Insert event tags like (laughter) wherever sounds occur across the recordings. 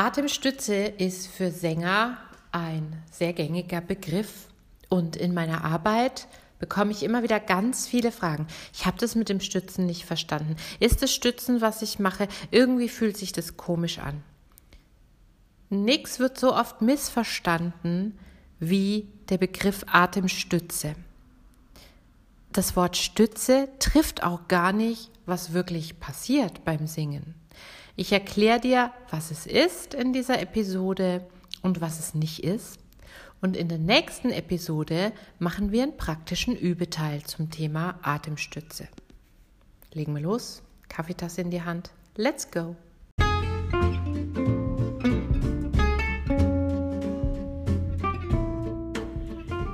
Atemstütze ist für Sänger ein sehr gängiger Begriff und in meiner Arbeit bekomme ich immer wieder ganz viele Fragen. Ich habe das mit dem Stützen nicht verstanden. Ist das Stützen, was ich mache? Irgendwie fühlt sich das komisch an. Nix wird so oft missverstanden wie der Begriff Atemstütze. Das Wort Stütze trifft auch gar nicht, was wirklich passiert beim Singen. Ich erkläre dir, was es ist in dieser Episode und was es nicht ist. Und in der nächsten Episode machen wir einen praktischen Übeteil zum Thema Atemstütze. Legen wir los, Kaffeetasse in die Hand. Let's go!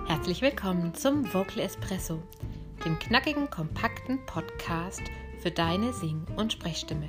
Herzlich willkommen zum Vocal Espresso, dem knackigen, kompakten Podcast für deine Sing- und Sprechstimme.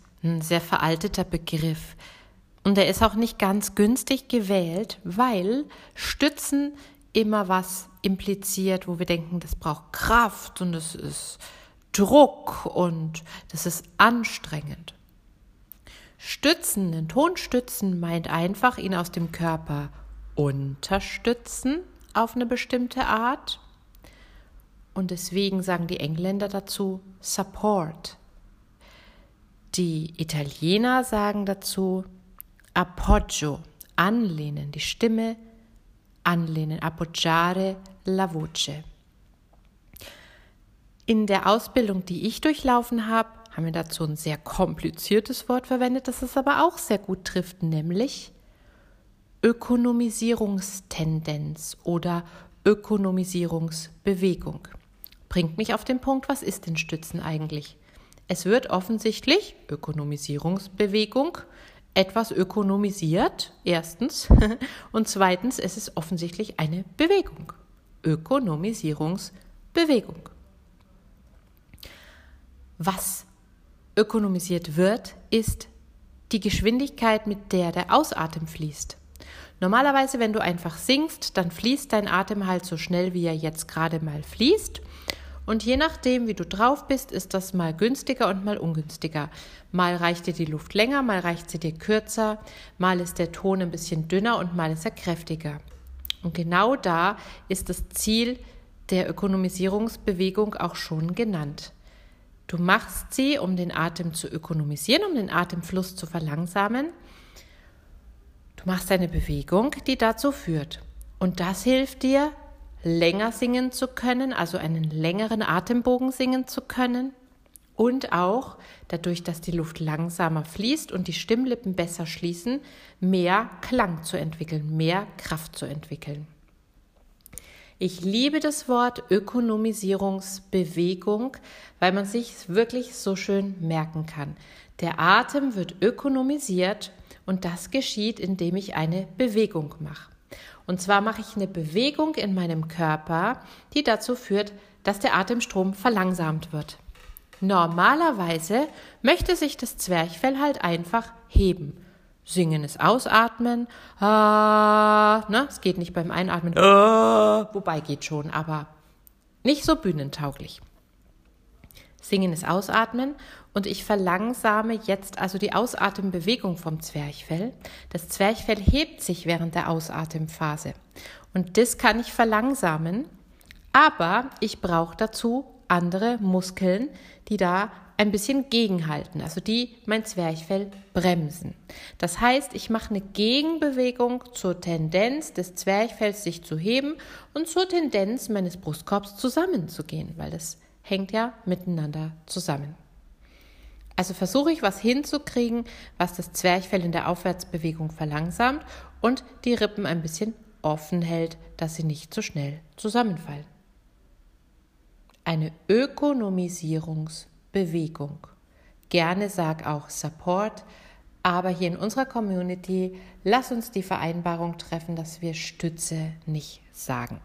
ein sehr veralteter Begriff. Und er ist auch nicht ganz günstig gewählt, weil Stützen immer was impliziert, wo wir denken, das braucht Kraft und das ist Druck und das ist anstrengend. Stützen, ein Tonstützen meint einfach ihn aus dem Körper unterstützen auf eine bestimmte Art. Und deswegen sagen die Engländer dazu Support. Die Italiener sagen dazu appoggio, anlehnen, die Stimme anlehnen, appoggiare la voce. In der Ausbildung, die ich durchlaufen habe, haben wir dazu ein sehr kompliziertes Wort verwendet, das es aber auch sehr gut trifft, nämlich Ökonomisierungstendenz oder Ökonomisierungsbewegung. Bringt mich auf den Punkt, was ist denn Stützen eigentlich? Es wird offensichtlich Ökonomisierungsbewegung etwas ökonomisiert, erstens, (laughs) und zweitens, es ist offensichtlich eine Bewegung. Ökonomisierungsbewegung. Was ökonomisiert wird, ist die Geschwindigkeit, mit der der Ausatem fließt. Normalerweise, wenn du einfach singst, dann fließt dein Atem halt so schnell, wie er jetzt gerade mal fließt. Und je nachdem, wie du drauf bist, ist das mal günstiger und mal ungünstiger. Mal reicht dir die Luft länger, mal reicht sie dir kürzer, mal ist der Ton ein bisschen dünner und mal ist er kräftiger. Und genau da ist das Ziel der Ökonomisierungsbewegung auch schon genannt. Du machst sie, um den Atem zu ökonomisieren, um den Atemfluss zu verlangsamen. Du machst eine Bewegung, die dazu führt. Und das hilft dir, länger singen zu können, also einen längeren Atembogen singen zu können und auch dadurch, dass die Luft langsamer fließt und die Stimmlippen besser schließen, mehr Klang zu entwickeln, mehr Kraft zu entwickeln. Ich liebe das Wort Ökonomisierungsbewegung, weil man sich wirklich so schön merken kann. Der Atem wird ökonomisiert und das geschieht, indem ich eine Bewegung mache. Und zwar mache ich eine Bewegung in meinem Körper, die dazu führt, dass der Atemstrom verlangsamt wird. Normalerweise möchte sich das Zwerchfell halt einfach heben. Singen ist Ausatmen. Ah, ne? Es geht nicht beim Einatmen. Ah, wobei geht schon, aber nicht so bühnentauglich. Singen ist Ausatmen und ich verlangsame jetzt also die Ausatembewegung vom Zwerchfell. Das Zwerchfell hebt sich während der Ausatemphase und das kann ich verlangsamen, aber ich brauche dazu andere Muskeln, die da ein bisschen gegenhalten, also die mein Zwerchfell bremsen. Das heißt, ich mache eine Gegenbewegung zur Tendenz des Zwerchfells sich zu heben und zur Tendenz meines Brustkorbs zusammenzugehen, weil das hängt ja miteinander zusammen. Also versuche ich was hinzukriegen, was das Zwerchfell in der Aufwärtsbewegung verlangsamt und die Rippen ein bisschen offen hält, dass sie nicht so schnell zusammenfallen. Eine Ökonomisierungsbewegung. Gerne sag auch Support, Aber hier in unserer Community, lass uns die Vereinbarung treffen, dass wir Stütze nicht sagen.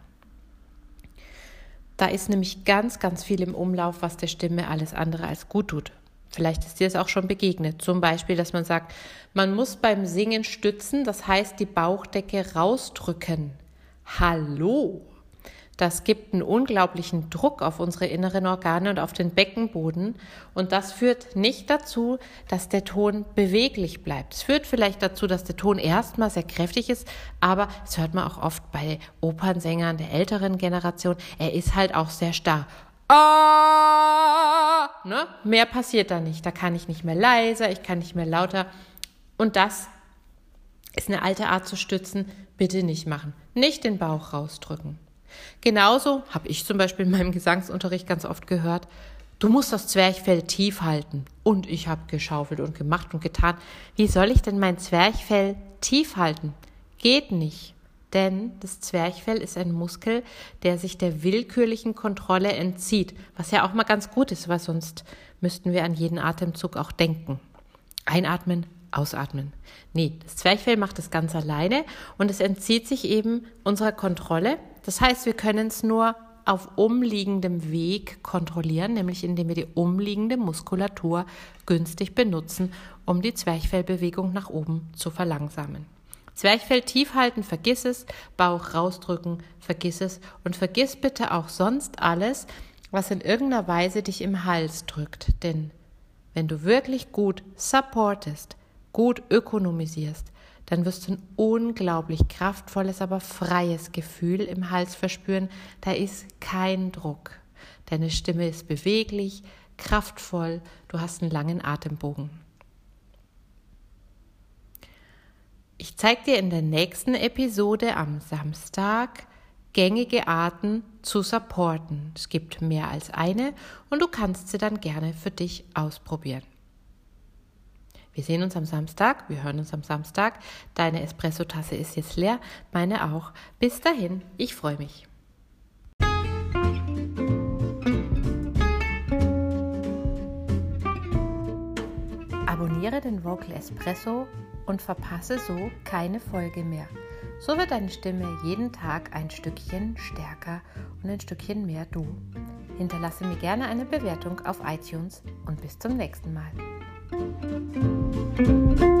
Da ist nämlich ganz, ganz viel im Umlauf, was der Stimme alles andere als gut tut. Vielleicht ist dir es auch schon begegnet. Zum Beispiel, dass man sagt, man muss beim Singen stützen, das heißt die Bauchdecke rausdrücken. Hallo! Das gibt einen unglaublichen Druck auf unsere inneren Organe und auf den Beckenboden. Und das führt nicht dazu, dass der Ton beweglich bleibt. Es führt vielleicht dazu, dass der Ton erstmal sehr kräftig ist, aber das hört man auch oft bei Opernsängern der älteren Generation. Er ist halt auch sehr starr. Ah, ne? Mehr passiert da nicht. Da kann ich nicht mehr leiser, ich kann nicht mehr lauter. Und das ist eine alte Art zu stützen. Bitte nicht machen. Nicht den Bauch rausdrücken. Genauso habe ich zum Beispiel in meinem Gesangsunterricht ganz oft gehört, du musst das Zwerchfell tief halten. Und ich habe geschaufelt und gemacht und getan. Wie soll ich denn mein Zwerchfell tief halten? Geht nicht. Denn das Zwerchfell ist ein Muskel, der sich der willkürlichen Kontrolle entzieht, was ja auch mal ganz gut ist, weil sonst müssten wir an jeden Atemzug auch denken. Einatmen, ausatmen. Nee, das Zwerchfell macht das ganz alleine und es entzieht sich eben unserer Kontrolle. Das heißt, wir können es nur auf umliegendem Weg kontrollieren, nämlich indem wir die umliegende Muskulatur günstig benutzen, um die Zwerchfellbewegung nach oben zu verlangsamen. Zwerchfell tief halten, vergiss es, Bauch rausdrücken, vergiss es und vergiss bitte auch sonst alles, was in irgendeiner Weise dich im Hals drückt, denn wenn du wirklich gut supportest, gut ökonomisierst, dann wirst du ein unglaublich kraftvolles, aber freies Gefühl im Hals verspüren. Da ist kein Druck. Deine Stimme ist beweglich, kraftvoll, du hast einen langen Atembogen. Ich zeige dir in der nächsten Episode am Samstag gängige Arten zu supporten. Es gibt mehr als eine und du kannst sie dann gerne für dich ausprobieren. Wir sehen uns am Samstag, wir hören uns am Samstag. Deine Espresso-Tasse ist jetzt leer, meine auch. Bis dahin, ich freue mich. Abonniere den Vocal Espresso und verpasse so keine Folge mehr. So wird deine Stimme jeden Tag ein Stückchen stärker und ein Stückchen mehr du. Hinterlasse mir gerne eine Bewertung auf iTunes und bis zum nächsten Mal. Thank you.